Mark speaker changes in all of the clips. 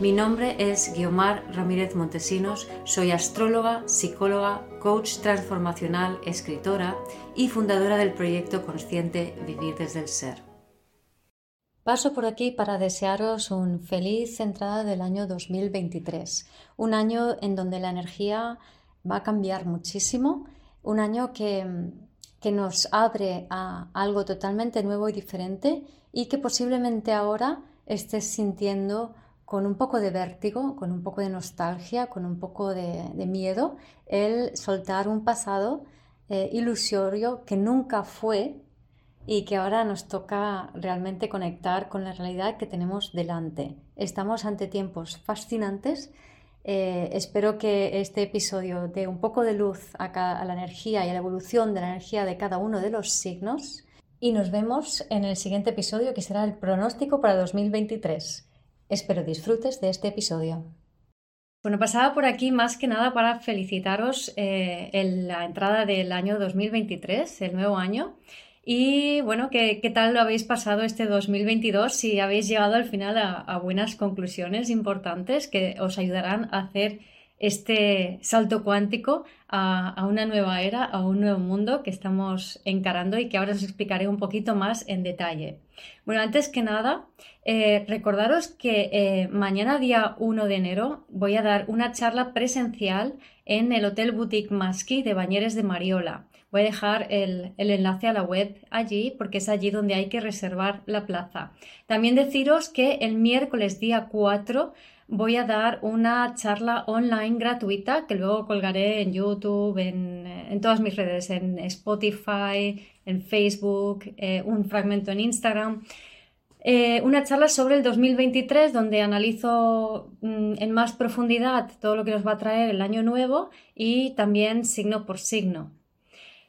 Speaker 1: Mi nombre es Guiomar Ramírez Montesinos, soy astróloga, psicóloga, coach transformacional, escritora y fundadora del proyecto consciente Vivir desde el Ser. Paso por aquí para desearos un feliz entrada del año 2023, un año en donde la energía va a cambiar muchísimo, un año que, que nos abre a algo totalmente nuevo y diferente y que posiblemente ahora estés sintiendo con un poco de vértigo, con un poco de nostalgia, con un poco de, miedo, el soltar un pasado eh, ilusorio que nunca fue y que ahora nos toca realmente conectar con la realidad que tenemos delante. Estamos ante tiempos fascinantes. Eh, espero que este episodio dé un poco de luz a, a la energía y a la evolución de la energía de cada uno de los signos. Y nos vemos en el siguiente episodio que será el pronóstico para 2023. Espero disfrutes de este episodio. Bueno, pasaba por aquí más que nada para felicitaros eh, en la entrada del año 2023, el nuevo año. Y bueno, ¿qué, tal lo habéis pasado este 2022? Si habéis llegado al final a buenas conclusiones importantes que os ayudarán a hacer este salto cuántico a, una nueva era, a un nuevo mundo que estamos encarando y que ahora os explicaré un poquito más en detalle. Bueno, antes que nada, eh, recordaros que eh, mañana día 1 de enero voy a dar una charla presencial en el Hotel Boutique Masqui de Bañeres de Mariola. Voy a dejar el, el, enlace a la web allí porque es allí donde hay que reservar la plaza. También deciros que el miércoles día 4 voy a dar una charla online gratuita que luego colgaré en YouTube, en, todas mis redes, en Spotify, en Facebook, eh, un fragmento en Instagram. Eh, una charla sobre el 2023 donde analizo mm, en más profundidad todo lo que nos va a traer el año nuevo y también signo por signo.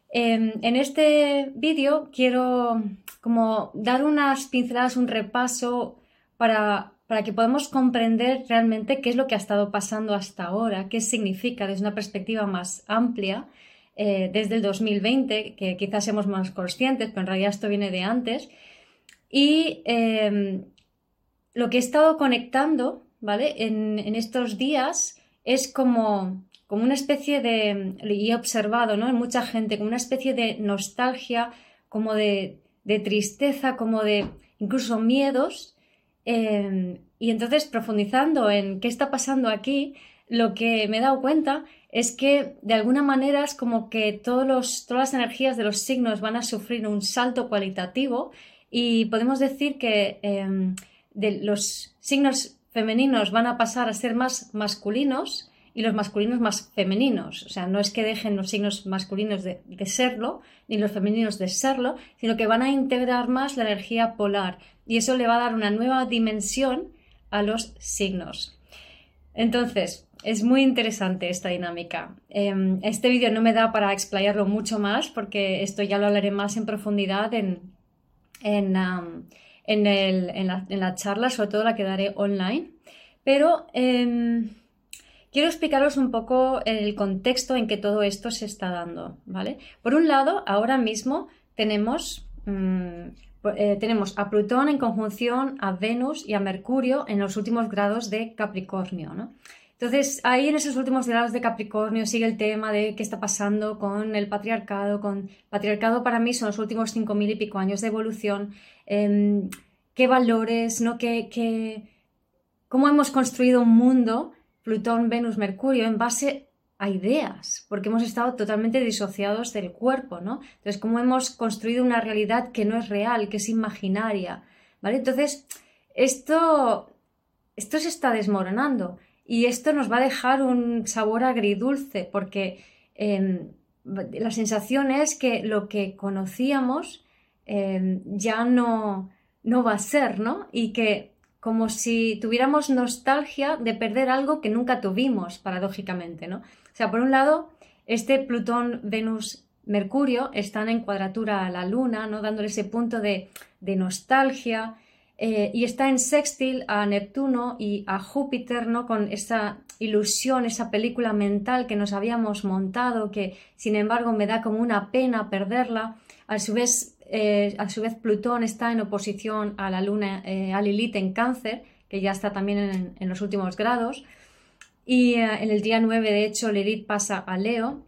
Speaker 1: Em, en este vídeo quiero como dar unas pinceladas, un repaso para para que podamos comprender realmente qué es lo que ha estado pasando hasta ahora, qué significa desde una perspectiva más amplia, eh, desde el 2020, que quizás seamos más conscientes, pero en realidad esto viene de antes. Y em, lo que he estado conectando, ¿vale? En, estos días es como, como una especie de, y he observado, ¿no? En mucha gente, como una especie de nostalgia, como de, de tristeza, como de incluso miedos Em, y entonces, profundizando en qué está pasando aquí, lo que me he dado cuenta es que de alguna manera es como que todos los, todas las energías de los signos van a sufrir un salto cualitativo y podemos decir que em, los signos femeninos van a pasar a ser más masculinos y los masculinos más femeninos. O sea, no es que dejen los signos masculinos de, serlo, ni los femeninos de serlo, sino que van a integrar más la energía polar y eso le va a dar una nueva dimensión a los signos. Entonces, es muy interesante esta dinámica. Em, este vídeo no me da para explayarlo mucho más porque esto ya lo hablaré más en profundidad en, en, la, charla, sobre todo la que daré online. Pero em, quiero explicaros un poco el contexto en que todo esto se está dando, ¿vale? Por un lado, ahora mismo tenemos, mm, eh, tenemos a Plutón en conjunción a Venus y a Mercurio en los últimos grados de Capricornio, ¿no? Entonces, ahí en esos últimos grados de Capricornio sigue el tema de qué está pasando con el patriarcado. Con patriarcado para mí son los últimos cinco mil y pico años de evolución. Em, qué valores, ¿no? ¿Qué, cómo hemos construido un mundo Plutón, Venus, Mercurio en base a ideas, porque hemos estado totalmente disociados del cuerpo, ¿no? Entonces, cómo hemos construido una realidad que no es real, que es imaginaria, ¿vale? Entonces, esto, esto se está desmoronando y esto nos va a dejar un sabor agridulce, porque em, la sensación es que lo que conocíamos em, ya no, no va a ser, ¿no? Y que
Speaker 2: como si tuviéramos nostalgia de perder algo que nunca tuvimos, paradójicamente, ¿no? O sea, por un lado, este Plutón, Venus, Mercurio están en cuadratura a la Luna, ¿no? Dándole ese punto de, nostalgia. Eh, y está en sextil a Neptuno y a Júpiter, ¿no? Con esa ilusión, esa película mental que nos habíamos montado, que sin embargo me da como una pena perderla. A su vez, eh, a su vez Plutón está en oposición a la Luna, eh, a Lilith en Cáncer, que ya está también en, los últimos grados. Y eh, en el día 9, de hecho, Lilith pasa a Leo.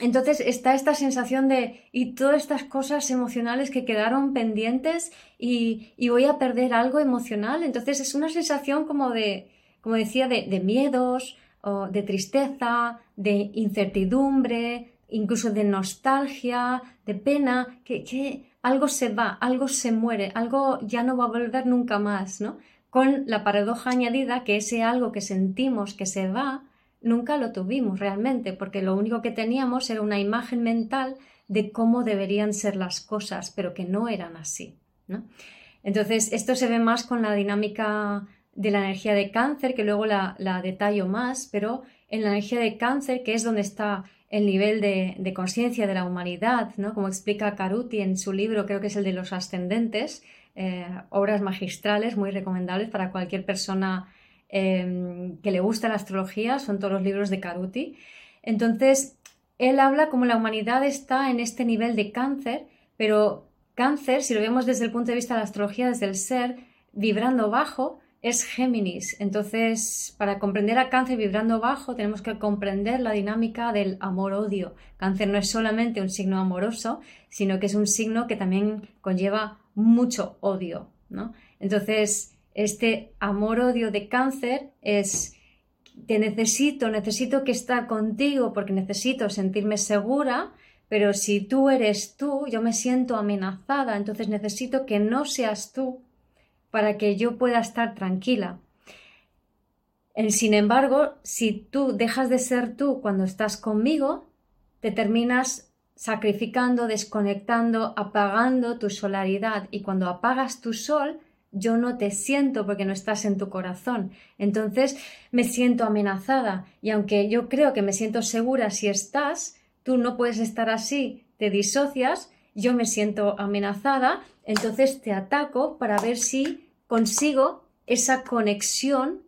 Speaker 2: Entonces está esta sensación de, y todas estas cosas emocionales que quedaron pendientes y, y voy a perder algo emocional. Entonces es una sensación como de, como decía, de, miedos, o de tristeza, de incertidumbre, incluso de nostalgia, de pena, que, algo se va, algo se muere, algo ya no va a volver nunca más, ¿no? Con la paradoja añadida que ese algo que sentimos que se va, nunca lo tuvimos realmente, porque lo único que teníamos era una imagen mental de cómo deberían ser las cosas, pero que no eran así, ¿no? Entonces, esto se ve más con la dinámica de la energía de cáncer, que luego la, detallo más, pero en la energía de cáncer, que es donde está el nivel de, conciencia de la humanidad, ¿no? como explica Caruti en su libro, creo que es el de los ascendentes, eh, obras magistrales muy recomendables para cualquier persona em, que le gusta la astrología, son todos los libros de Caruti. Entonces, él habla como la humanidad está en este nivel de cáncer, pero cáncer, si lo vemos desde el punto de vista de la astrología, desde el ser, vibrando bajo, es Géminis. Entonces, para comprender a cáncer vibrando bajo, tenemos que comprender la dinámica del amor-odio. Cáncer no es solamente un signo amoroso, sino que es un signo que también conlleva mucho odio. ¿no? Entonces, este amor-odio de cáncer es te necesito, necesito que estar contigo porque necesito sentirme segura, pero si tú eres tú, yo me siento amenazada, entonces necesito que no seas tú para que yo pueda estar tranquila. Sin embargo, si tú dejas de ser tú cuando estás conmigo, te terminas sacrificando, desconectando, apagando tu solaridad y cuando apagas tu sol, yo no te siento porque no estás en tu corazón. Entonces me siento amenazada y aunque yo creo que me siento segura si estás, tú no puedes estar así, te disocias yo me siento amenazada, entonces te ataco para ver si consigo esa conexión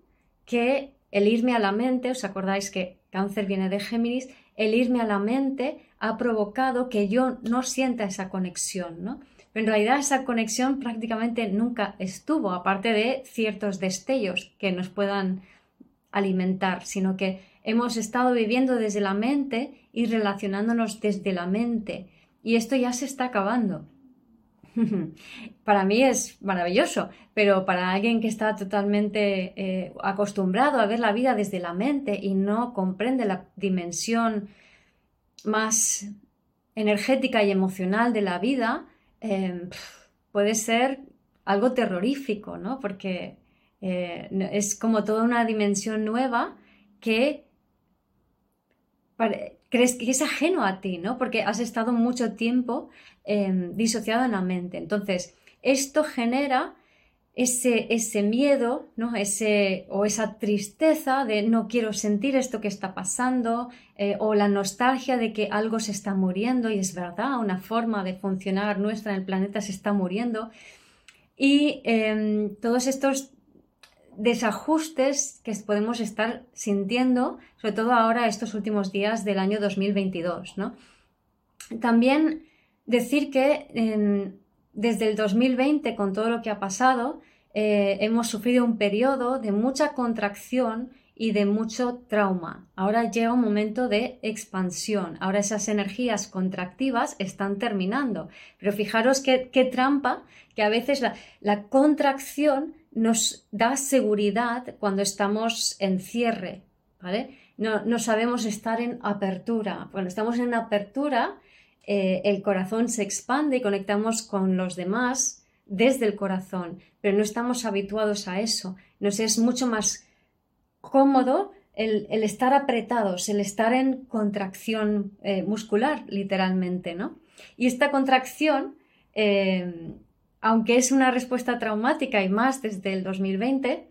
Speaker 2: que el irme a la mente, os acordáis que cáncer viene de Géminis, el irme a la mente ha provocado que yo no sienta esa conexión, ¿no? Pero en realidad esa conexión prácticamente nunca estuvo, aparte de ciertos destellos que nos puedan alimentar, sino que hemos estado viviendo desde la mente y relacionándonos desde la mente y esto ya se está acabando. para mí es maravilloso, pero para alguien que está totalmente eh, acostumbrado a ver la vida desde la mente y no comprende la dimensión más energética y emocional de la vida, em, puede ser algo terrorífico, ¿no? Porque eh, es como toda una dimensión nueva que crees que es ajeno a ti, ¿no? Porque has estado mucho tiempo em, disociado en la mente. Entonces, esto genera ese, ese miedo, ¿no? Ese, o esa tristeza de no quiero sentir esto que está pasando, eh, o la nostalgia de que algo se está muriendo, y es verdad, una forma de funcionar nuestra en el planeta se está muriendo. Y em, todos estos desajustes que podemos estar sintiendo, sobre todo ahora estos últimos días del año 2022. ¿no? También decir que desde el 2020, con todo lo que ha pasado, eh, hemos sufrido un periodo de mucha contracción y de mucho trauma. Ahora llega un momento de expansión. Ahora esas energías contractivas están terminando. Pero fijaros qué, trampa que a veces la, contracción nos da seguridad cuando estamos en cierre, ¿vale? No, sabemos estar en apertura. Cuando estamos en apertura, eh, el corazón se expande y conectamos con los demás desde el corazón, pero no estamos habituados a eso. Nos es mucho más cómodo el, estar apretados, el estar en contracción eh, muscular, literalmente, ¿no? Y esta contracción eh, aunque es una respuesta traumática y más desde el 2020,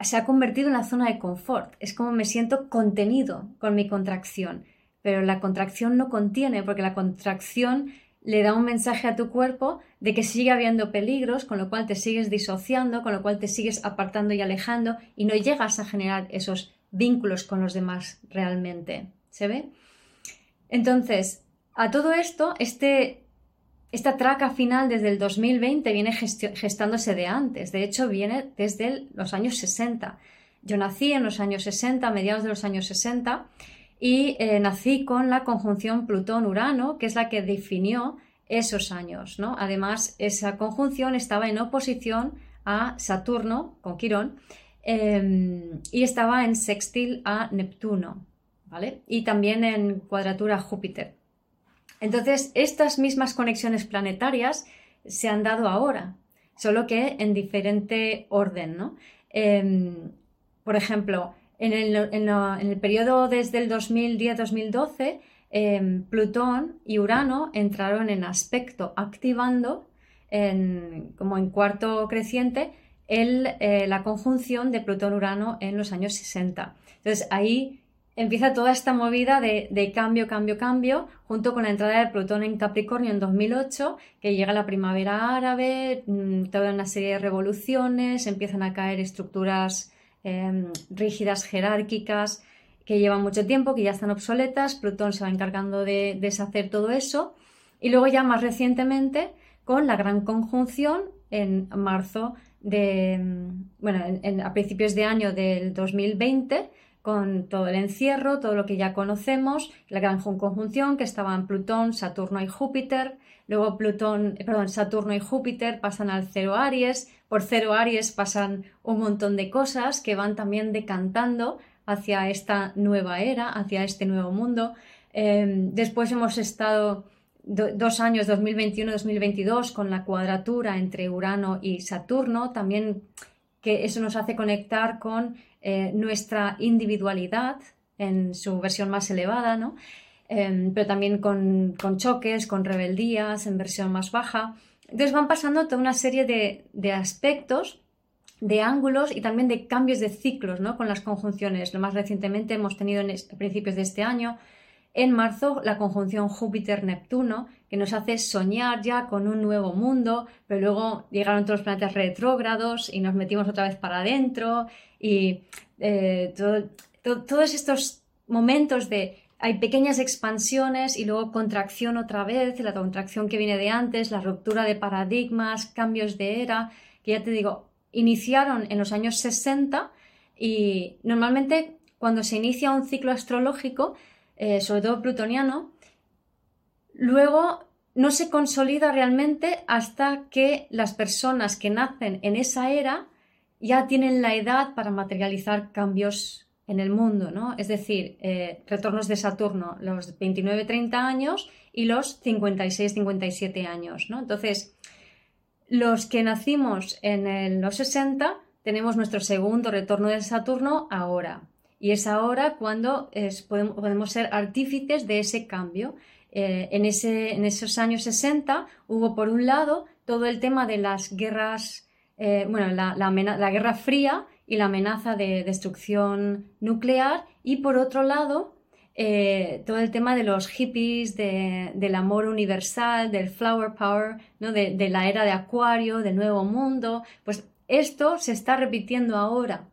Speaker 2: se ha convertido en la zona de confort. Es como me siento contenido con mi contracción. Pero la contracción no contiene, porque la contracción le da un mensaje a tu cuerpo de que sigue habiendo peligros, con lo cual te sigues disociando, con lo cual te sigues apartando y alejando y no llegas a generar esos vínculos con los demás realmente. ¿Se ve? Entonces, a todo esto, este, esta traca final desde el 2020 viene gestándose de antes, de hecho viene desde los años 60. Yo nací en los años 60, a mediados de los años 60, y eh, nací con la conjunción Plutón-Urano, que es la que definió esos años. ¿no? Además, esa conjunción estaba en oposición a Saturno, con Quirón, em, y estaba en sextil a Neptuno, ¿vale? Y también en cuadratura a Júpiter. Entonces, estas mismas conexiones planetarias se han dado ahora, solo que en diferente orden, ¿no? Em, por ejemplo, en el, periodo desde el 2010-2012, em, Plutón y Urano entraron en aspecto, activando como en cuarto creciente eh, la conjunción de Plutón-Urano en los años 60. Entonces ahí empieza toda esta movida de, cambio, cambio, cambio, junto con la entrada de Plutón en Capricornio en 2008, que llega la primavera árabe, mm, toda una serie de revoluciones, empiezan a caer estructuras em, rígidas, jerárquicas, que llevan mucho tiempo, que ya están obsoletas, Plutón se va encargando de deshacer todo eso, y luego ya más recientemente con la gran conjunción en marzo de, mm, bueno, a principios de año del 2020, con todo el encierro, todo lo que ya conocemos, la gran conjunción que estaban Plutón, Saturno y Júpiter, luego Plutón, eh, perdón, Saturno y Júpiter pasan al cero Aries, por cero Aries pasan un montón de cosas que van también decantando hacia esta nueva era, hacia este nuevo mundo. Em, después hemos estado dos años, 2021-2022, con la cuadratura entre Urano y Saturno, también que eso nos hace conectar con eh, nuestra individualidad en su versión más elevada, ¿no? Em, pero también con, choques, con rebeldías en versión más baja. Entonces van pasando toda una serie de, aspectos, de ángulos y también de cambios de ciclos ¿no? con las conjunciones. Lo más recientemente hemos tenido en a principios de este año, en marzo, la conjunción Júpiter-Neptuno, que nos hace soñar ya con un nuevo mundo, pero luego llegaron todos los planetas retrógrados y nos metimos otra vez para adentro y eh, todos estos momentos de hay pequeñas expansiones y luego contracción otra vez, la contracción que viene de antes, la ruptura de paradigmas, cambios de era, que ya te digo, iniciaron en los años 60 y normalmente cuando se inicia un ciclo astrológico, eh, sobre todo plutoniano, luego no se consolida realmente hasta que las personas que nacen en esa era ya tienen la edad para materializar cambios en el mundo, ¿no? Es decir, eh, retornos de Saturno, los 29-30 años y los 56-57 años, ¿no? Entonces, los que nacimos en los 60 tenemos nuestro segundo retorno de Saturno ahora. Y es ahora cuando podemos, ser artífices de ese cambio. Eh, en, ese, en esos años 60 hubo, por un lado, todo el tema de las guerras eh, bueno, la, Guerra Fría y la amenaza de destrucción nuclear y por otro lado eh, todo el tema de los hippies, del amor universal, del flower power, ¿no? de, la era de Acuario, del nuevo mundo, pues esto se está repitiendo ahora,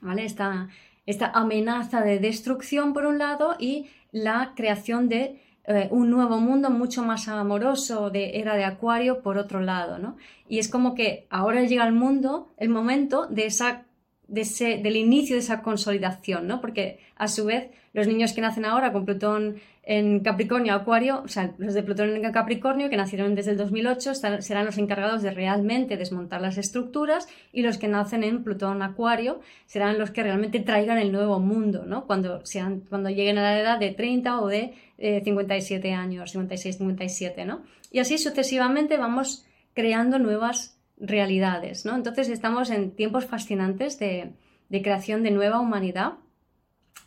Speaker 2: ¿vale? Esta, esta amenaza de destrucción por un lado y la creación de eh, un nuevo mundo mucho más amoroso de era de acuario por otro lado, ¿no? Y es como que ahora llega el mundo, el momento de esa del inicio de esa consolidación, ¿no? Porque a su vez los niños que nacen ahora con Plutón en Capricornio, Acuario, o sea, los de Plutón en Capricornio que nacieron desde el 2008 serán los encargados de realmente desmontar las estructuras y los que nacen en Plutón Acuario serán los que realmente traigan el nuevo mundo, ¿no? Cuando, sean, cuando lleguen a la edad de 30 o de 57 eh, años, 56, 57, ¿no? Y así sucesivamente vamos creando nuevas realidades, ¿no? Entonces estamos en tiempos fascinantes de, creación de nueva humanidad.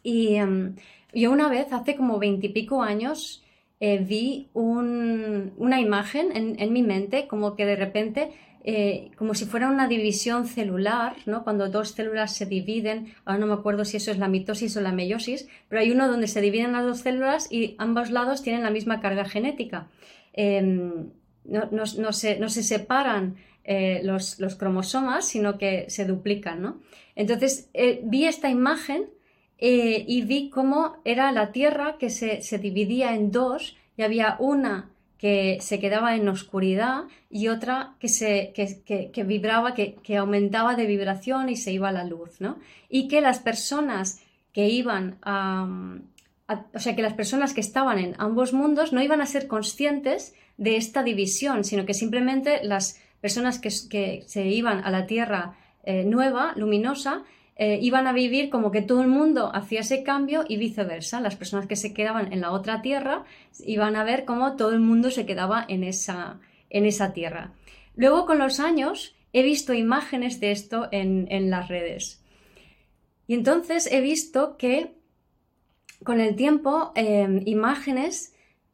Speaker 2: Y em, yo una vez, hace como veintipico años, eh, vi una imagen en, mi mente, como que de repente, eh, como si fuera una división celular, ¿no? cuando dos células se dividen, ahora no me acuerdo si eso es la mitosis o la meiosis, pero hay uno donde se dividen las dos células y ambos lados tienen la misma carga genética. Em, no, se, separan eh, los, cromosomas, sino que se duplican. Entonces vi esta imagen eh, y vi cómo era la Tierra que se, dividía en dos y había una que se quedaba en oscuridad y otra que, se, que, vibraba, que, aumentaba de vibración y se iba a la luz, ¿no? Y que las personas que iban a, o sea, que las personas que estaban en ambos mundos no iban a ser conscientes de esta división, sino que simplemente las personas que, se iban a la Tierra eh, nueva, luminosa, eh, iban a vivir como que todo el mundo hacía ese cambio y viceversa. Las personas que se quedaban en la otra tierra iban a ver cómo todo el mundo se quedaba en esa, en esa tierra. Luego, con los años, he visto imágenes de esto en, las redes. Y entonces he visto que con el tiempo, em, imágenes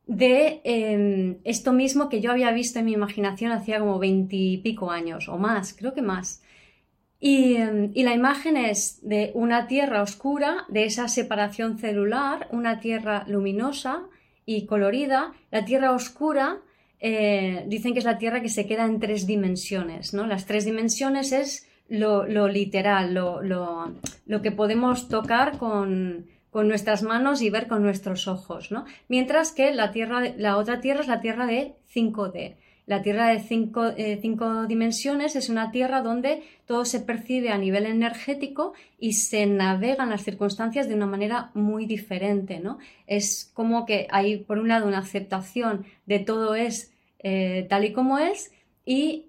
Speaker 2: de em, esto mismo que yo había visto en mi imaginación hacía como veintipico años o más, creo que más. Em, y, la imagen es de una tierra oscura, de esa separación celular, una tierra luminosa y colorida. La tierra oscura eh, dicen que es la tierra que se queda en tres dimensiones. ¿no? Las tres dimensiones es lo, literal, lo, que podemos tocar con, nuestras manos y ver con nuestros ojos. ¿no? Mientras que la, tierra, la otra tierra es la tierra de 5D. La Tierra de eh, cinco, dimensiones es una Tierra donde todo se percibe a nivel energético y se navegan las circunstancias de una manera muy diferente, ¿no? Es como que hay, por un lado, una aceptación de todo es eh, tal y como es y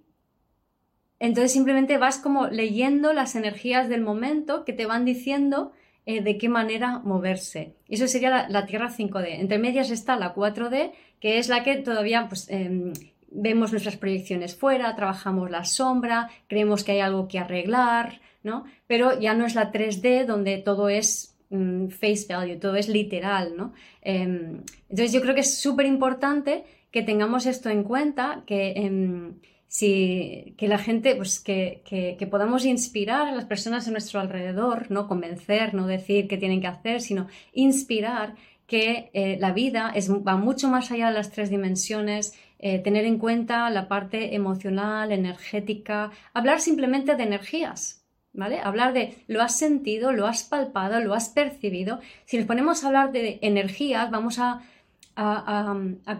Speaker 2: entonces simplemente vas como leyendo las energías del momento que te van diciendo eh, de qué manera moverse. Eso sería la, Tierra 5D. Entre medias está la 4D, que es la que todavía pues, em, vemos nuestras proyecciones fuera, trabajamos la sombra, creemos que hay algo que arreglar, ¿no? Pero ya no es la 3D donde todo es mm, face value, todo es literal, ¿no? Em, entonces yo creo que es súper importante que tengamos esto en cuenta, que, em, si, que la gente, pues que, que, podamos inspirar a las personas a nuestro alrededor, no convencer, no decir qué tienen que hacer, sino inspirar que eh, la vida es, va mucho más allá de las tres dimensiones eh, tener en cuenta la parte emocional, energética, hablar simplemente de energías, ¿vale? Hablar de lo has sentido, lo has palpado, lo has percibido. Si nos ponemos a hablar de energías, vamos a,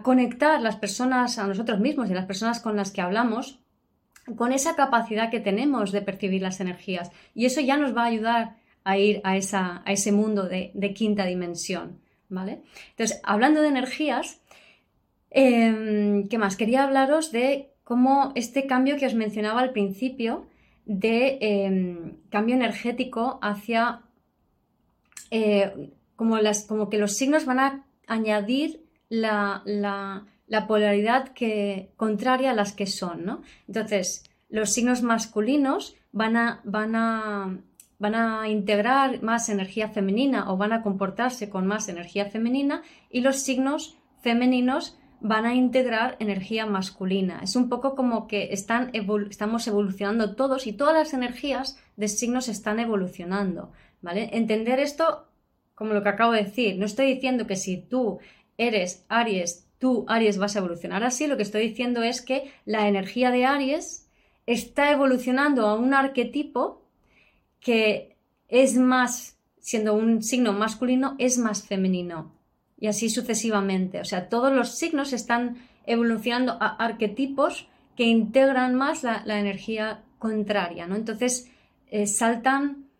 Speaker 2: conectar las personas a nosotros mismos y las personas con las que hablamos con esa capacidad que tenemos de percibir las energías. Y eso ya nos va a ayudar a ir a, esa, a ese mundo de, de quinta dimensión. ¿Vale? Entonces, hablando de energías, Em, ¿Qué más? Quería hablaros de cómo este cambio que os mencionaba al principio, de em, cambio energético hacia eh, como, las, como que los signos van a añadir la, polaridad que, contraria a las que son, ¿no? Entonces, los signos masculinos van a, van a, van a integrar más energía femenina o van a comportarse con más energía femenina y los signos femeninos van a integrar energía masculina. Es un poco como que están estamos evolucionando todos y todas las energías de signos están evolucionando. ¿vale? Entender esto como lo que acabo de decir. No estoy diciendo que si tú eres Aries, tú Aries vas a evolucionar así. Lo que estoy diciendo es que la energía de Aries está evolucionando a un arquetipo que es más, siendo un signo masculino, es más femenino y así sucesivamente. O sea, todos los signos están evolucionando a arquetipos que integran más la, energía contraria, ¿no? Entonces, eh, saltan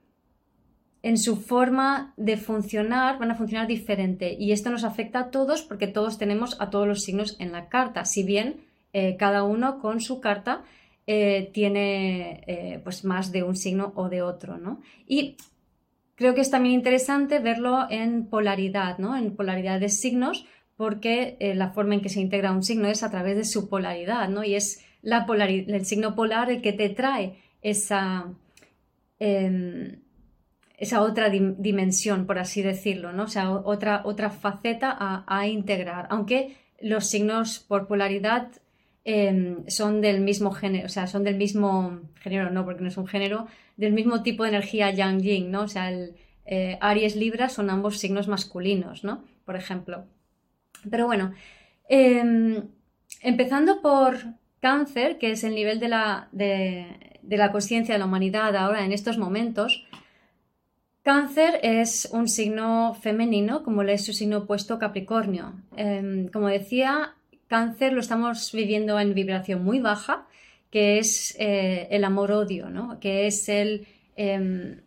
Speaker 2: en su forma de funcionar, van a funcionar diferente. Y esto nos afecta a todos porque todos tenemos a todos los signos en la carta, si bien eh, cada uno con su carta eh, tiene pues más de un signo o de otro, ¿no? Y Creo que es también interesante verlo en polaridad, ¿no? en polaridad de signos, porque eh, la forma en que se integra un signo es a través de su polaridad, ¿no? y es la el signo polar el que te trae esa, em, esa otra dimensión, por así decirlo, ¿no? O sea, otra, otra faceta a, integrar, aunque los signos por polaridad em, son del mismo género, o sea, son del mismo género, no, porque no es un género, del mismo tipo de energía yang-yin, ¿no? O sea, el eh, Aries Libra son ambos signos masculinos, ¿no? Por ejemplo. Pero bueno, em, empezando por cáncer, que es el nivel de la, de la conciencia de la humanidad ahora en estos momentos, Cáncer es un signo femenino, como le es su signo opuesto Capricornio. Em, como decía, Cáncer lo estamos viviendo en vibración muy baja, que es eh, el amor-odio, ¿no? que es el em,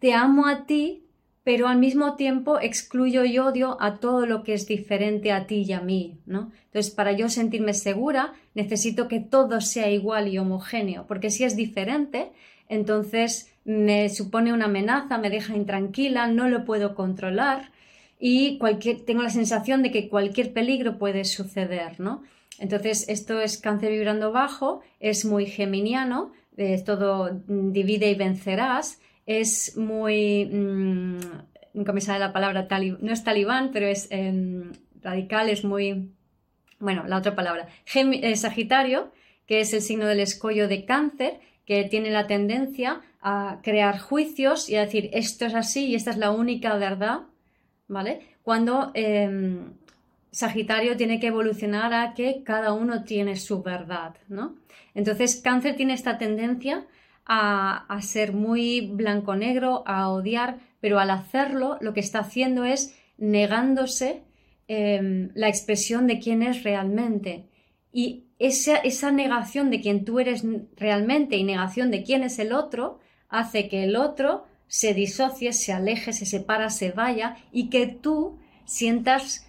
Speaker 2: te amo a ti, pero al mismo tiempo excluyo y odio a todo lo que es diferente a ti y a mí. ¿no? Entonces, para yo sentirme segura, necesito que todo sea igual y homogéneo, porque si es diferente, entonces me supone una amenaza, me deja intranquila, no lo puedo controlar y cualquier, tengo la sensación de que cualquier peligro puede suceder, ¿no? Entonces, esto es cáncer vibrando bajo, es muy geminiano, es todo mm, divide y vencerás, es muy, mmm, nunca me la palabra, no es talibán, pero es em, radical, es muy, bueno, la otra palabra, eh, Sagitario, que es el signo del escollo de cáncer, que tiene la tendencia a crear juicios y a decir esto es así y esta es la única verdad, ¿vale? Cuando em, Sagitario tiene que evolucionar a que cada uno tiene su verdad, ¿no? Entonces Cáncer tiene esta tendencia a, ser muy blanco-negro, a odiar, pero al hacerlo lo que está haciendo es negándose em, la expresión de quién es realmente. Y esa, negación de quién tú eres realmente y negación de quién es el otro hace que el otro se disocie, se aleje, se separa, se vaya y que tú sientas,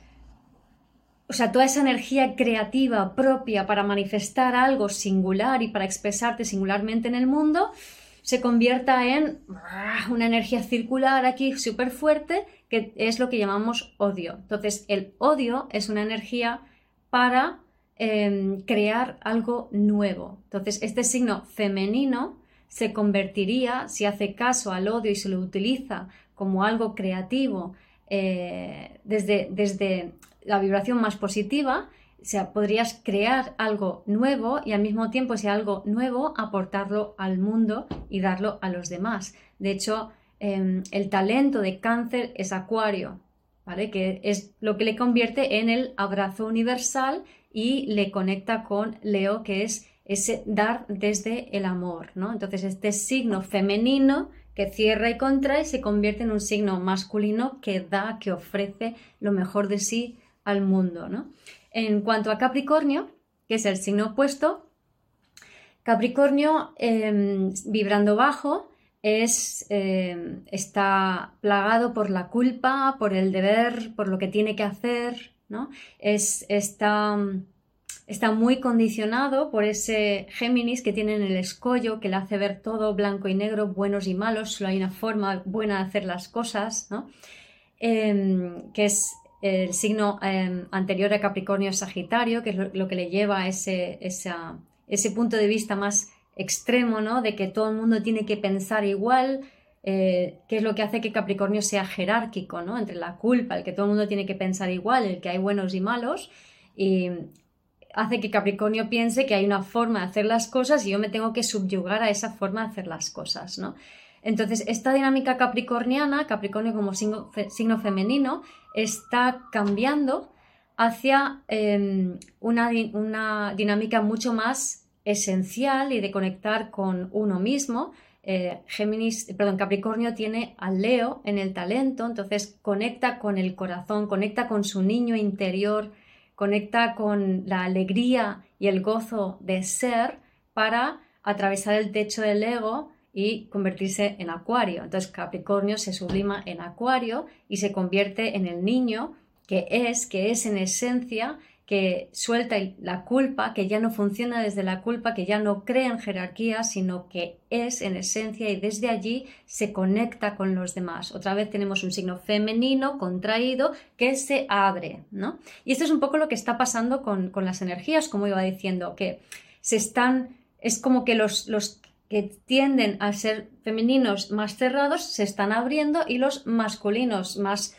Speaker 2: o sea, toda esa energía creativa propia para manifestar algo singular y para expresarte singularmente en el mundo, se convierta en una energía circular aquí súper fuerte, que es lo que llamamos odio. Entonces, el odio es una energía para Em, crear algo nuevo. Entonces, este signo femenino se convertiría, si hace caso al odio y se lo utiliza como algo creativo eh, desde, desde la vibración más positiva, o podrías crear algo nuevo y al mismo tiempo, si algo nuevo, aportarlo al mundo y darlo a los demás. De hecho, em, el talento de cáncer es acuario, ¿vale? Que es lo que le convierte en el abrazo universal y le conecta con Leo, que es ese dar desde el amor, ¿no? Entonces, este signo femenino que cierra y contrae se convierte en un signo masculino que da, que ofrece lo mejor de sí al mundo, ¿no? En cuanto a Capricornio, que es el signo opuesto, Capricornio em, vibrando bajo es, em, está plagado por la culpa, por el deber, por lo que tiene que hacer, Es, está, está muy condicionado por ese Géminis que tiene en el escollo, que le hace ver todo blanco y negro, buenos y malos, solo hay una forma buena de hacer las cosas. Em, que es el signo em, anterior a Capricornio Sagitario, que es lo, que le lleva a ese, ese punto de vista más extremo, ¿no? De que todo el mundo tiene que pensar igual, eh, que es lo que hace que Capricornio sea jerárquico, ¿no? Entre la culpa, el que todo el mundo tiene que pensar igual, el que hay buenos y malos, y hace que Capricornio piense que hay una forma de hacer las cosas y yo me tengo que subyugar a esa forma de hacer las cosas, ¿no? Entonces, esta dinámica capricorniana, Capricornio como signo, femenino, está cambiando hacia em, una dinámica mucho más esencial y de conectar con uno mismo, eh, perdón, Capricornio tiene al Leo en el talento, entonces conecta con el corazón, conecta con su niño interior, conecta con la alegría y el gozo de ser para atravesar el techo del ego y convertirse en acuario. Entonces Capricornio se sublima en acuario y se convierte en el niño que es, que es en esencia que suelta la culpa, que ya no funciona desde la culpa, que ya no cree en jerarquía, sino que es en esencia y desde allí se conecta con los demás. Otra vez tenemos un signo femenino contraído que se abre, ¿no? Y esto es un poco lo que está pasando con, las energías, como iba diciendo, que se están, es como que los, los que tienden a ser femeninos más cerrados se están abriendo y los masculinos más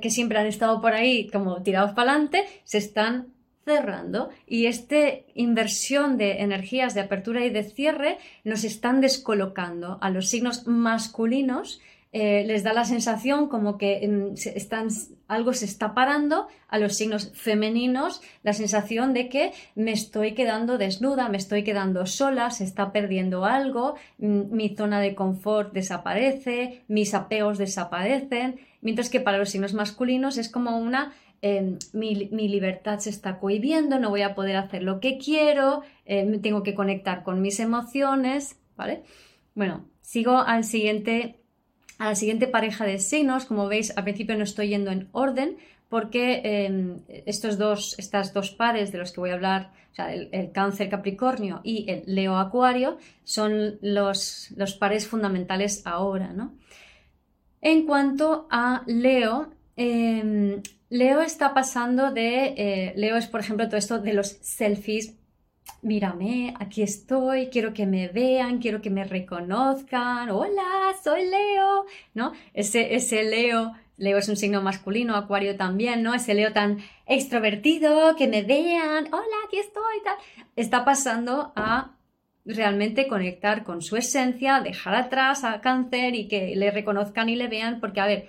Speaker 2: que siempre han estado por ahí como tirados para adelante se están cerrando. Y esta inversión de energías de apertura y de cierre nos están descolocando a los signos masculinos eh, les da la sensación como que están, algo se está parando a los signos femeninos, la sensación de que me estoy quedando desnuda, me estoy quedando sola, se está perdiendo algo, mi zona de confort desaparece, mis apegos desaparecen, mientras que para los signos masculinos es como una em, mi, libertad se está cohibiendo, no voy a poder hacer lo que quiero, eh, tengo que conectar con mis emociones, ¿vale? Bueno, sigo al siguiente a la siguiente pareja de signos. Como veis, al principio no estoy yendo en orden porque em, estos dos, estas dos pares de los que voy a hablar, o sea, el, cáncer Capricornio y el Leo Acuario, son los, los pares fundamentales ahora, ¿no? En cuanto a Leo, em, Leo está pasando de, eh, Leo es por ejemplo todo esto de los selfies mírame, aquí estoy, quiero que me vean, quiero que me reconozcan, hola, soy Leo, ¿no? Ese, ese Leo, Leo es un signo masculino, Acuario también, ¿no? Ese Leo tan extrovertido, que me vean, hola, aquí estoy, tal. Está pasando a realmente conectar con su esencia, dejar atrás a cáncer y que le reconozcan y le vean, porque a ver,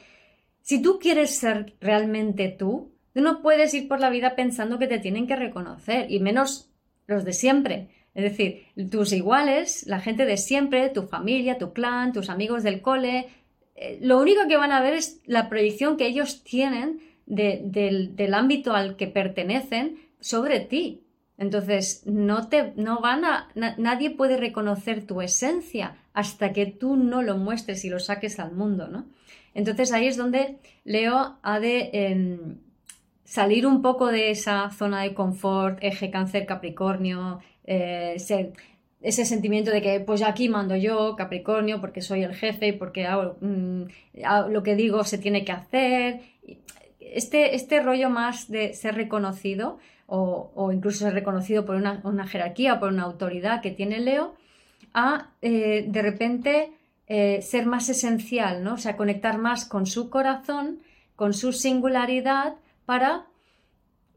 Speaker 2: si tú quieres ser realmente tú, tú no puedes ir por la vida pensando que te tienen que reconocer, y menos los de siempre. Es decir, tus iguales, la gente de siempre, tu familia, tu clan, tus amigos del cole, eh, lo único que van a ver es la proyección que ellos tienen del, ámbito al que pertenecen sobre ti. Entonces, no te, no van a, nadie puede reconocer tu esencia hasta que tú no lo muestres y lo saques al mundo, ¿no? Entonces ahí es donde Leo ha de em, salir un poco de esa zona de confort, eje cáncer Capricornio, eh, ese sentimiento de que pues aquí mando yo, Capricornio, porque soy el jefe y porque mm, lo que digo se tiene que hacer. Este, este rollo más de ser reconocido o, incluso ser reconocido por una, jerarquía, por una autoridad que tiene Leo, a eh, de repente eh, ser más esencial, ¿no? O sea, conectar más con su corazón, con su singularidad, para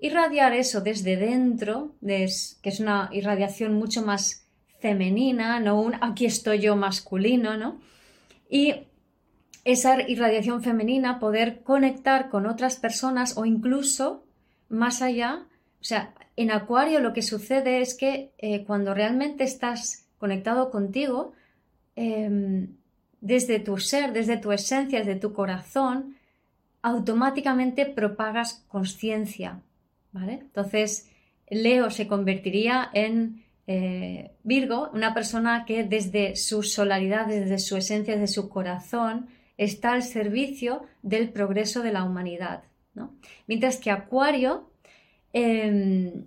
Speaker 2: irradiar eso desde dentro, que es una irradiación mucho más femenina, no un aquí estoy yo masculino, ¿no? Y esa irradiación femenina, poder conectar con otras personas o incluso más allá, o sea, en Acuario lo que sucede es que eh, cuando realmente estás conectado contigo, em, desde tu ser, desde tu esencia, desde tu corazón, automáticamente propagas conciencia, ¿vale? Entonces, Leo se convertiría en eh, Virgo, una persona que desde su solaridad, desde su esencia, desde su corazón, está al servicio del progreso de la humanidad, ¿no? Mientras que Acuario, em,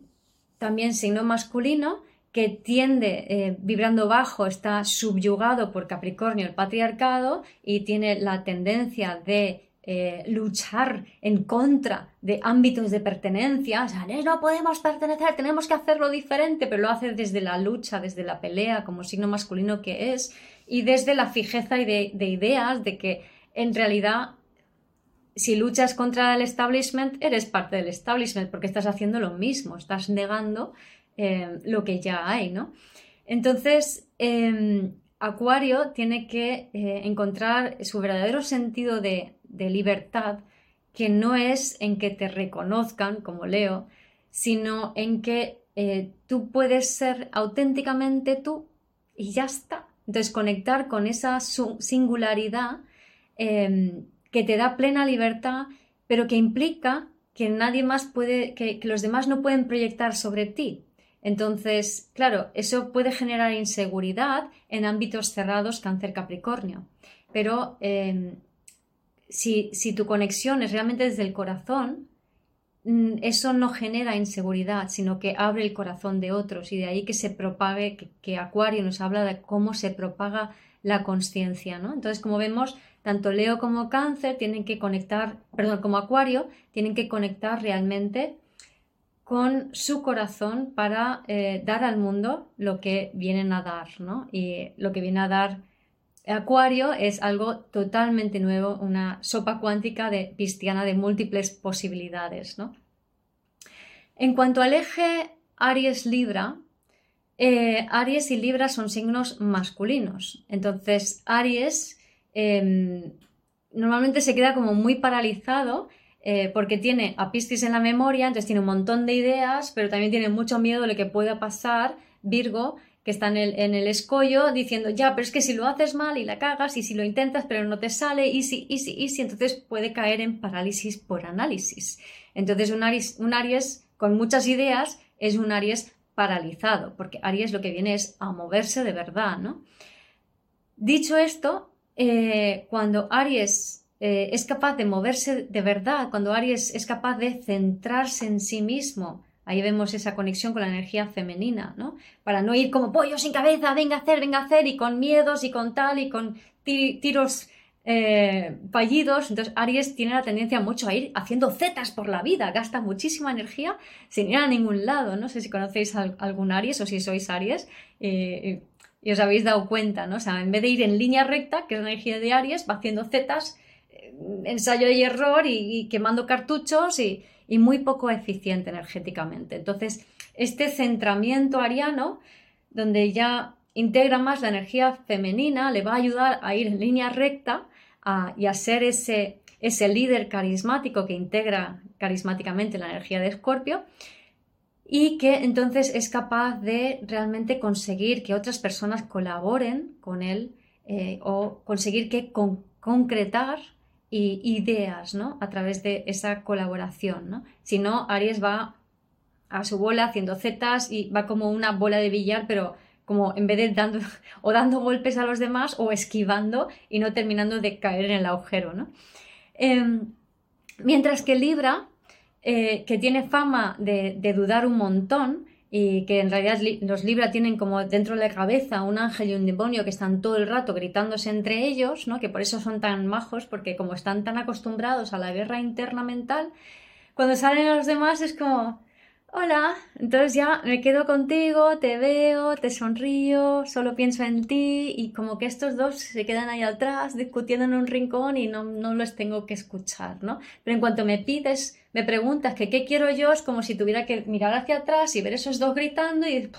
Speaker 2: también signo masculino, que tiende, eh, vibrando bajo, está subyugado por Capricornio, el patriarcado, y tiene la tendencia de eh, luchar en contra de ámbitos de pertenencia, o sea, no podemos pertenecer, tenemos que hacerlo diferente, pero lo hace desde la lucha, desde la pelea, como signo masculino que es, y desde la fijeza y de, ideas de que en realidad si luchas contra el establishment, eres parte del establishment porque estás haciendo lo mismo, estás negando eh, lo que ya hay, ¿no? Entonces, em, Acuario tiene que eh, encontrar su verdadero sentido de, de libertad que no es en que te reconozcan, como leo, sino en que eh, tú puedes ser auténticamente tú y ya está. Entonces, conectar con esa singularidad em, que te da plena libertad, pero que implica que nadie más puede, que, los demás no pueden proyectar sobre ti. Entonces, claro, eso puede generar inseguridad en ámbitos cerrados, cáncer Capricornio. Pero em, si, tu conexión es realmente desde el corazón, mm, eso no genera inseguridad, sino que abre el corazón de otros y de ahí que se propague, que, Acuario nos habla de cómo se propaga la conciencia, ¿no? Entonces, como vemos, tanto Leo como Cáncer tienen que conectar, perdón, como Acuario, tienen que conectar realmente con su corazón para eh, dar al mundo lo que vienen a dar, ¿no? Y lo que viene a dar Acuario es algo totalmente nuevo, una sopa cuántica de cristiana de múltiples posibilidades, ¿no? En cuanto al eje Aries-Libra, eh, Aries y Libra son signos masculinos. Entonces, Aries em, normalmente se queda como muy paralizado eh, porque tiene a en la memoria, entonces tiene un montón de ideas, pero también tiene mucho miedo de lo que pueda pasar, Virgo, que está en el, escollo diciendo, ya, pero es que si lo haces mal y la cagas y si lo intentas pero no te sale, y si, y si, y si, entonces puede caer en parálisis por análisis. Entonces un Aries, un Aries con muchas ideas es un Aries paralizado, porque Aries lo que viene es a moverse de verdad, ¿no? Dicho esto, eh, cuando Aries eh, es capaz de moverse de verdad, cuando Aries es capaz de centrarse en sí mismo, ahí vemos esa conexión con la energía femenina, ¿no? Para no ir como pollo sin cabeza, venga a hacer, venga a hacer, y con miedos y con tal, y con tiros eh, fallidos. Entonces, Aries tiene la tendencia mucho a ir haciendo zetas por la vida, gasta muchísima energía sin ir a ningún lado. No sé si conocéis algún Aries o si sois Aries. Eh, y os habéis dado cuenta, ¿no? O sea, en vez de ir en línea recta, que es la energía de Aries, va haciendo zetas ensayo y error y, quemando cartuchos y, muy poco eficiente energéticamente. Entonces, este centramiento ariano, donde ya integra más la energía femenina, le va a ayudar a ir en línea recta y a ser ese, ese líder carismático que integra carismáticamente la energía de Escorpio y que entonces es capaz de realmente conseguir que otras personas colaboren con él eh, o conseguir que concretar ideas, ¿no? A través de esa colaboración, ¿no? Si no, Aries va a su bola haciendo zetas y va como una bola de billar, pero como en vez de dando o dando golpes a los demás o esquivando y no terminando de caer en el agujero, ¿no? Em, mientras que Libra, eh, que tiene fama de dudar un montón, y que en realidad los Libra tienen como dentro de la cabeza un ángel y un demonio que están todo el rato gritándose entre ellos, ¿no? que por eso son tan majos, porque como están tan acostumbrados a la guerra interna mental, cuando salen los demás es como, hola, entonces ya me quedo contigo, te veo, te sonrío, solo pienso en ti y como que estos dos se quedan ahí atrás discutiendo en un rincón y no, no los tengo que escuchar, ¿no? Pero en cuanto me pides me preguntas que qué quiero yo, es como si tuviera que mirar hacia atrás y ver esos dos gritando y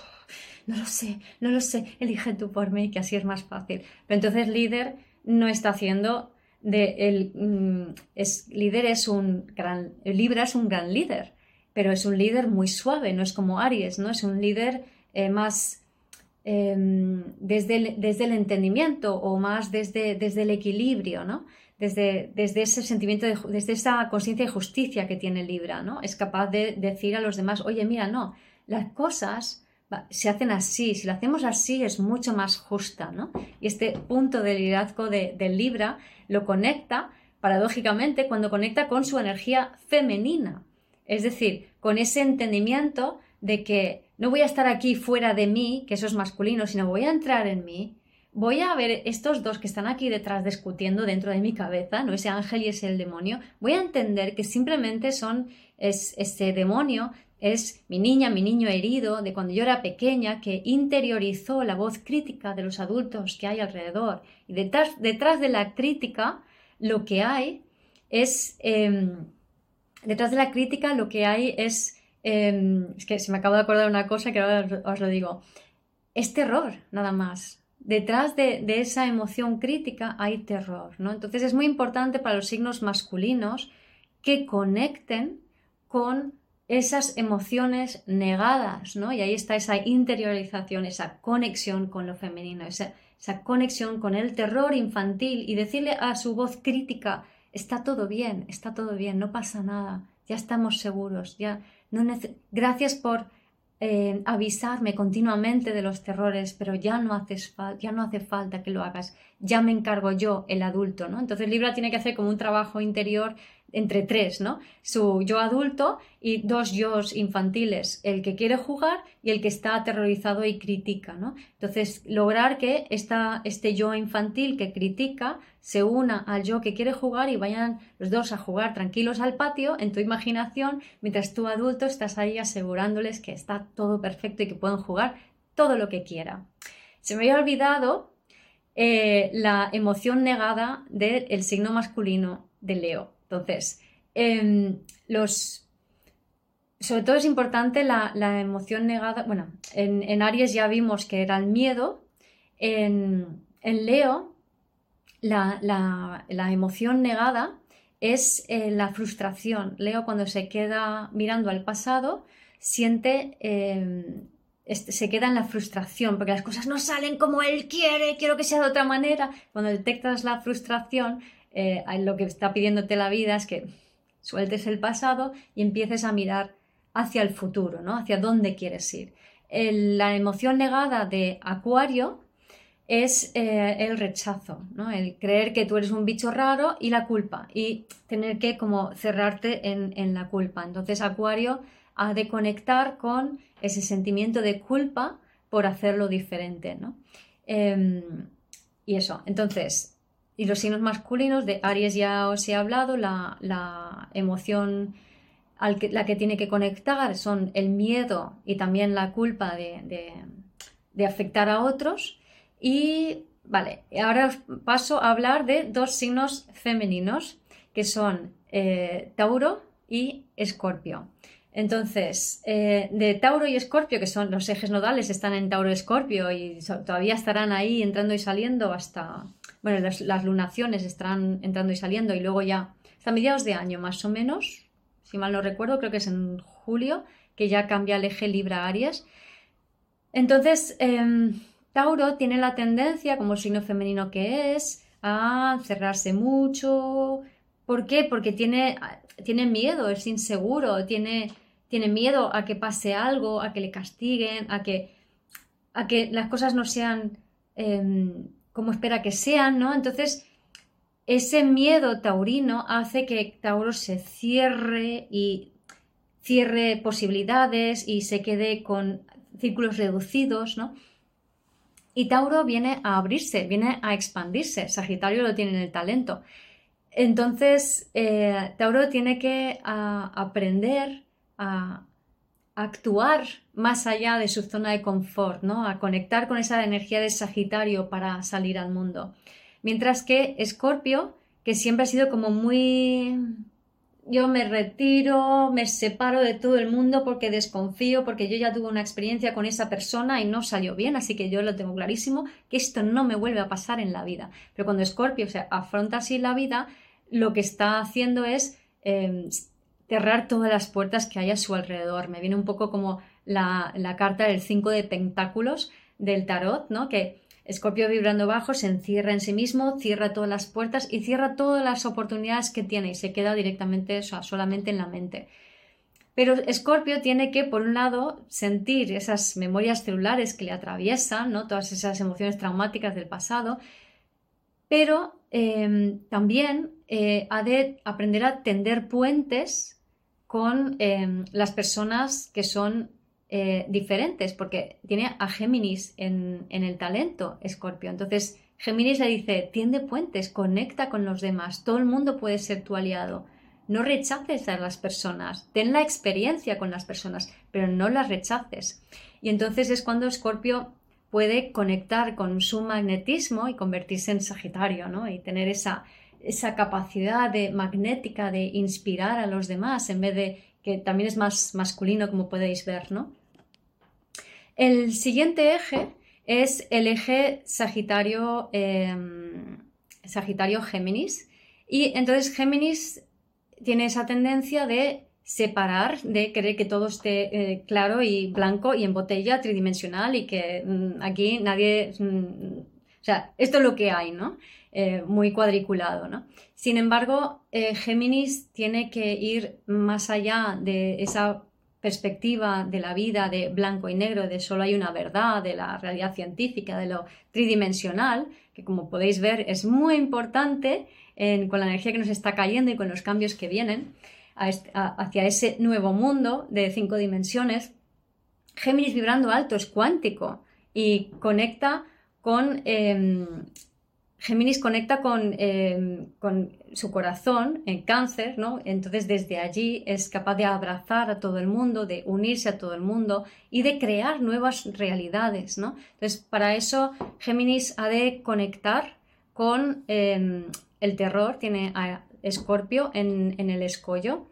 Speaker 2: no lo sé, no lo sé, elige tú por mí, que así es más fácil. Pero entonces líder no está haciendo de el mm, es líder es un gran Libra es un gran líder, pero es un líder muy suave, no es como Aries, no es un líder eh, más em, desde, el, desde el entendimiento o más desde, desde el equilibrio, ¿no? Desde, ese sentimiento, de, desde esa conciencia de justicia que tiene Libra, ¿no? Es capaz de decir a los demás, oye, mira, no, las cosas se hacen así, si lo hacemos así es mucho más justa, ¿no? Y este punto de liderazgo de, Libra lo conecta, paradójicamente, cuando conecta con su energía femenina, es decir, con ese entendimiento de que no voy a estar aquí fuera de mí, que eso es masculino, sino voy a entrar en mí voy a ver estos dos que están aquí detrás discutiendo dentro de mi cabeza, ¿no? Ese ángel y ese demonio, voy a entender que simplemente son es, ese demonio es mi niña, mi niño herido de cuando yo era pequeña que interiorizó la voz crítica de los adultos que hay alrededor. Y detrás, detrás de la crítica lo que hay es... Em, detrás de la crítica lo que hay es... Em, es que se me acaba de acordar una cosa que ahora os lo digo. Es terror, nada más detrás de, esa emoción crítica hay terror, ¿no? Entonces es muy importante para los signos masculinos que conecten con esas emociones negadas, ¿no? Y ahí está esa interiorización, esa conexión con lo femenino, esa, conexión con el terror infantil y decirle a su voz crítica, está todo bien, está todo bien, no pasa nada, ya estamos seguros, ya gracias por eh, avisarme continuamente de los terrores, pero ya no, haces ya no hace falta que lo hagas, ya me encargo yo, el adulto, ¿no? Entonces Libra tiene que hacer como un trabajo interior entre tres, ¿no? Su yo adulto y dos yo infantiles, el que quiere jugar y el que está aterrorizado y critica, ¿no? Entonces, lograr que este yo infantil que critica se una al yo que quiere jugar y vayan los dos a jugar tranquilos al patio en tu imaginación, mientras tú adulto estás ahí asegurándoles que está todo perfecto y que pueden jugar todo lo que quiera. Se me había olvidado eh, la emoción negada del signo masculino de Leo. Entonces, em, los, sobre todo es importante la, emoción negada. Bueno, en, Aries ya vimos que era el miedo. En, Leo, la, emoción negada es eh, la frustración. Leo cuando se queda mirando al pasado siente em, este, se queda en la frustración, porque las cosas no salen como él quiere, quiero que sea de otra manera. Cuando detectas la frustración, eh, lo que está pidiéndote la vida es que sueltes el pasado y empieces a mirar hacia el futuro, ¿no? Hacia dónde quieres ir. la emoción negada de Acuario es eh, el rechazo, ¿no? El creer que tú eres un bicho raro y la culpa y tener que como cerrarte en, en la culpa. Entonces Acuario ha de conectar con ese sentimiento de culpa por hacerlo diferente, ¿no? Em, y eso, entonces, y los signos masculinos de Aries ya os he hablado, la, emoción al que, la que tiene que conectar son el miedo y también la culpa de, afectar a otros. Y vale, ahora os paso a hablar de dos signos femeninos que son eh, Tauro y Escorpio. Entonces, eh, de Tauro y Escorpio, que son los ejes nodales, están en Tauro y Escorpio y todavía estarán ahí entrando y saliendo hasta, bueno, las, lunaciones estarán entrando y saliendo y luego ya, hasta mediados de año más o menos, si mal no recuerdo, creo que es en julio, que ya cambia el eje Libra-Aries. Entonces, em, Tauro tiene la tendencia, como signo femenino que es, a cerrarse mucho. ¿Por qué? Porque tiene, tiene miedo, es inseguro, tiene tiene miedo a que pase algo, a que le castiguen, a que, a que las cosas no sean em, como espera que sean, ¿no? Entonces, ese miedo taurino hace que Tauro se cierre y cierre posibilidades y se quede con círculos reducidos, ¿no? Y Tauro viene a abrirse, viene a expandirse. Sagitario lo tiene en el talento. Entonces, eh, Tauro tiene que aprender a, actuar más allá de su zona de confort, ¿no? A conectar con esa energía de Sagitario para salir al mundo. Mientras que Escorpio, que siempre ha sido como muy yo me retiro, me separo de todo el mundo porque desconfío, porque yo ya tuve una experiencia con esa persona y no salió bien, así que yo lo tengo clarísimo que esto no me vuelve a pasar en la vida. Pero cuando Escorpio se afronta así la vida, lo que está haciendo es eh, cerrar todas las puertas que hay a su alrededor. Me viene un poco como la, carta del 5 de pentáculos del tarot, ¿no? Que Escorpio vibrando bajo se encierra en sí mismo, cierra todas las puertas y cierra todas las oportunidades que tiene y se queda directamente, solamente en la mente. Pero Escorpio tiene que, por un lado, sentir esas memorias celulares que le atraviesan, ¿no? todas esas emociones traumáticas del pasado, pero em, también eh, ha de aprender a tender puentes con em, las personas que son eh, diferentes, porque tiene a Géminis en, el talento, Escorpio. Entonces, Géminis le dice, tiende puentes, conecta con los demás, todo el mundo puede ser tu aliado. No rechaces a las personas, ten la experiencia con las personas, pero no las rechaces. Y entonces es cuando Escorpio puede conectar con su magnetismo y convertirse en Sagitario, ¿no? Y tener esa, esa capacidad de magnética de inspirar a los demás en vez de que también es más masculino como podéis ver, ¿no? El siguiente eje es el eje Sagitario, em, Sagitario Géminis y entonces Géminis tiene esa tendencia de separar, de querer que todo esté eh, claro y blanco y en botella tridimensional y que mm, aquí nadie, mm, sea, esto es lo que hay, ¿no? Eh, muy cuadriculado. ¿no? Sin embargo, eh, Géminis tiene que ir más allá de esa perspectiva de la vida de blanco y negro, de solo hay una verdad, de la realidad científica, de lo tridimensional, que como podéis ver es muy importante con la energía que nos está cayendo y con los cambios que vienen hacia ese nuevo mundo de cinco dimensiones. Géminis vibrando alto es cuántico y conecta con em, Géminis conecta em, con, su corazón en cáncer, ¿no? Entonces desde allí es capaz de abrazar a todo el mundo, de unirse a todo el mundo y de crear nuevas realidades, ¿no? Entonces para eso Géminis ha de conectar con em, el terror, tiene a Escorpio en, el escollo,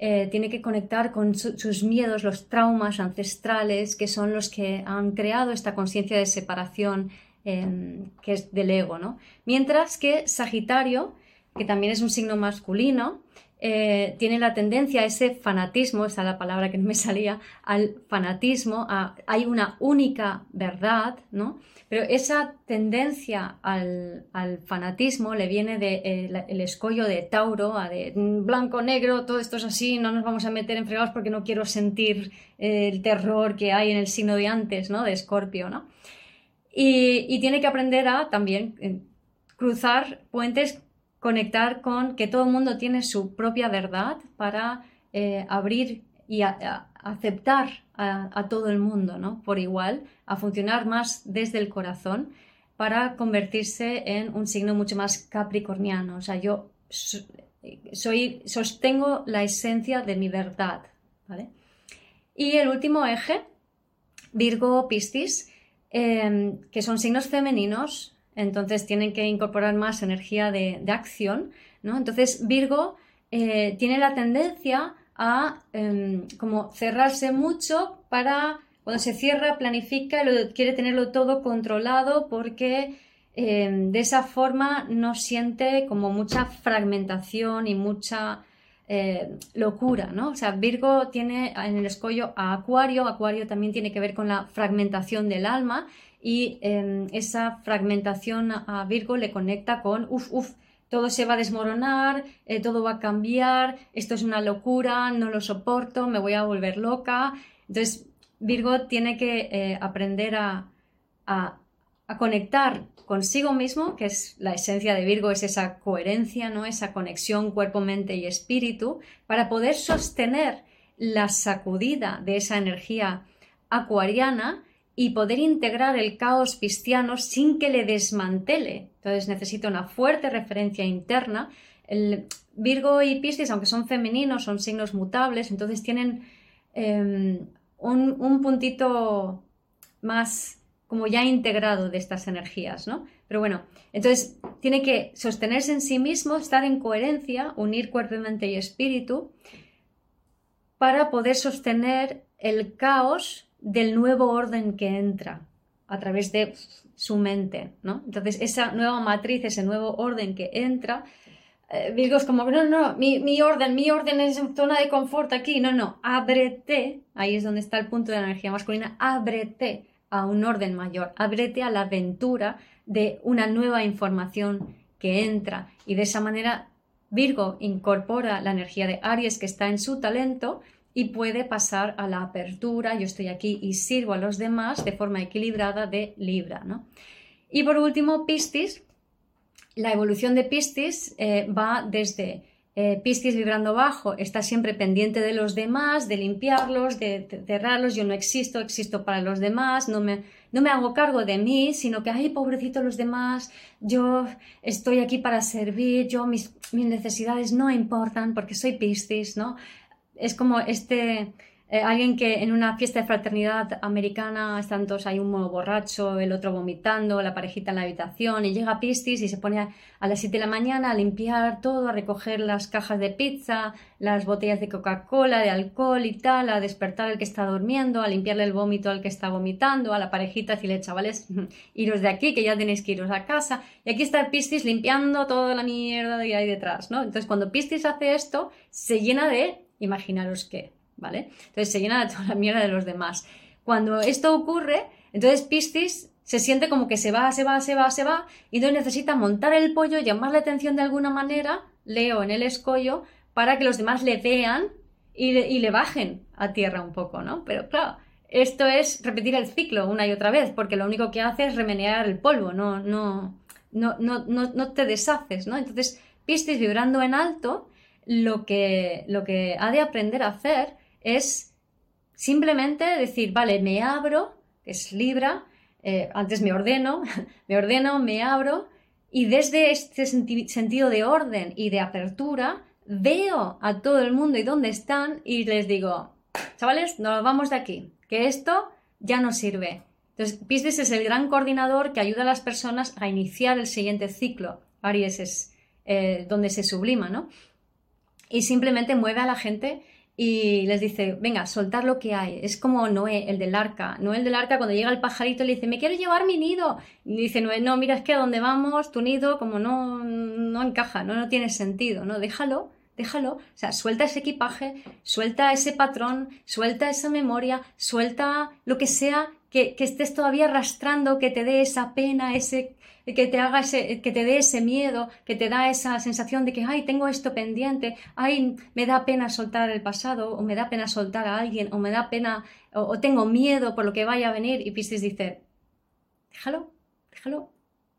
Speaker 2: eh, tiene que conectar con sus miedos, los traumas ancestrales, que son los que han creado esta conciencia de separación Em, que es del ego, ¿no? Mientras que Sagitario, que también es un signo masculino, eh, tiene la tendencia a ese fanatismo, esa es la palabra que no me salía, al fanatismo, hay una única verdad, ¿no? Pero esa tendencia al, fanatismo le viene del de, el escollo de Tauro, a de blanco, negro, todo esto es así, no nos vamos a meter en fregados porque no quiero sentir eh, el terror que hay en el signo de antes, ¿no? De Escorpio, ¿no? Y, tiene que aprender a también eh, cruzar puentes, conectar con que todo el mundo tiene su propia verdad para eh, abrir y aceptar a, todo el mundo ¿no? por igual, a funcionar más desde el corazón para convertirse en un signo mucho más capricorniano. O sea, yo soy, sostengo la esencia de mi verdad. Y el último eje, Virgo Piscis, Em, que son signos femeninos, entonces tienen que incorporar más energía de, acción, ¿no? Entonces Virgo eh, tiene la tendencia a em, como cerrarse mucho para cuando se cierra, planifica y quiere tenerlo todo controlado porque em, de esa forma no siente como mucha fragmentación y mucha eh, locura, ¿no? O sea, Virgo tiene en el escollo a Acuario, Acuario también tiene que ver con la fragmentación del alma y em, esa fragmentación a Virgo le conecta con, uff, uff, todo se va a desmoronar, eh, todo va a cambiar, esto es una locura, no lo soporto, me voy a volver loca. Entonces, Virgo tiene que eh, aprender a, a, a conectar consigo mismo, que es la esencia de Virgo, es esa coherencia, ¿no? esa conexión cuerpo, mente y espíritu, para poder sostener la sacudida de esa energía acuariana y poder integrar el caos pisciano sin que le desmantele. Entonces necesita una fuerte referencia interna. El Virgo y Piscis, aunque son femeninos, son signos mutables, entonces tienen em, un puntito más como ya integrado de estas energías, ¿no? Pero bueno, entonces tiene que sostenerse en sí mismo, estar en coherencia, unir cuerpo, mente y espíritu, para poder sostener el caos del nuevo orden que entra a través de su mente, ¿no? Entonces, esa nueva matriz, ese nuevo orden que entra, eh, Virgo es como, no, no, mi, orden, mi orden es zona de confort aquí, no, no, ábrete, ahí es donde está el punto de la energía masculina, ábrete a un orden mayor, ábrete a la aventura de una nueva información que entra y de esa manera Virgo incorpora la energía de Aries que está en su talento y puede pasar a la apertura, yo estoy aquí y sirvo a los demás de forma equilibrada de Libra. ¿no? Y por último, Piscis. La evolución de Piscis eh, va desde eh, Piscis vibrando bajo está siempre pendiente de los demás, de limpiarlos, de, cerrarlos. Yo no existo, existo para los demás, no me, no me hago cargo de mí, sino que, ay, pobrecito los demás, yo estoy aquí para servir, yo mis, mis necesidades no importan porque soy Piscis, ¿no? Es como este eh, alguien que en una fiesta de fraternidad americana están todos, hay un modo borracho, el otro vomitando, la parejita en la habitación y llega Pistis y se pone a, las 7 de la mañana a limpiar todo, a recoger las cajas de pizza, las botellas de Coca-Cola, de alcohol y tal, a despertar al que está durmiendo, a limpiarle el vómito al que está vomitando, a la parejita decirle, chavales, iros de aquí que ya tenéis que iros a casa. Y aquí está Pistis limpiando toda la mierda que hay detrás, ¿no? Entonces cuando Pistis hace esto, se llena de, imaginaros qué, ¿vale? Entonces se llena de toda la mierda de los demás. Cuando esto ocurre, entonces Piscis se siente como que se va, se va, se va, se va, y entonces necesita montar el pollo, llamar la atención de alguna manera, Leo en el escollo, para que los demás le vean y le, bajen a tierra un poco, ¿no? Pero claro, esto es repetir el ciclo una y otra vez, porque lo único que hace es remenear el polvo, no, no, no, no, no, te deshaces, ¿no? Entonces, Piscis vibrando en alto, lo que, lo que ha de aprender a hacer es simplemente decir, vale, me abro, es Libra, eh, antes me ordeno, me ordeno, me abro, y desde este sentido de orden y de apertura, veo a todo el mundo y dónde están y les digo, chavales, nos vamos de aquí, que esto ya no sirve. Entonces, Pisces es el gran coordinador que ayuda a las personas a iniciar el siguiente ciclo. Aries es eh, donde se sublima, ¿no? Y simplemente mueve a la gente y les dice, venga, soltar lo que hay. Es como Noé, el del arca. Noé, el del arca, cuando llega el pajarito, le dice, me quiero llevar mi nido. Y dice Noé, no, mira, es que a donde vamos, tu nido, como no, no encaja, no, no tiene sentido, ¿no? Déjalo déjalo, o sea, suelta ese equipaje, suelta ese patrón, suelta esa memoria, suelta lo que sea que, estés todavía arrastrando, que te dé esa pena, ese, que te haga ese, que te dé ese miedo, que te da esa sensación de que, ay, tengo esto pendiente, ay, me da pena soltar el pasado, o me da pena soltar a alguien, o me da pena, o, o tengo miedo por lo que vaya a venir. Y Piscis dice, déjalo, déjalo,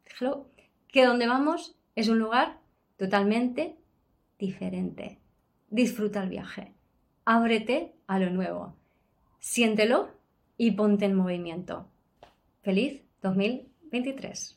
Speaker 2: déjalo, que donde vamos es un lugar totalmente diferente. Disfruta el viaje. Ábrete a lo nuevo. Siéntelo y ponte en movimiento. Feliz 2023.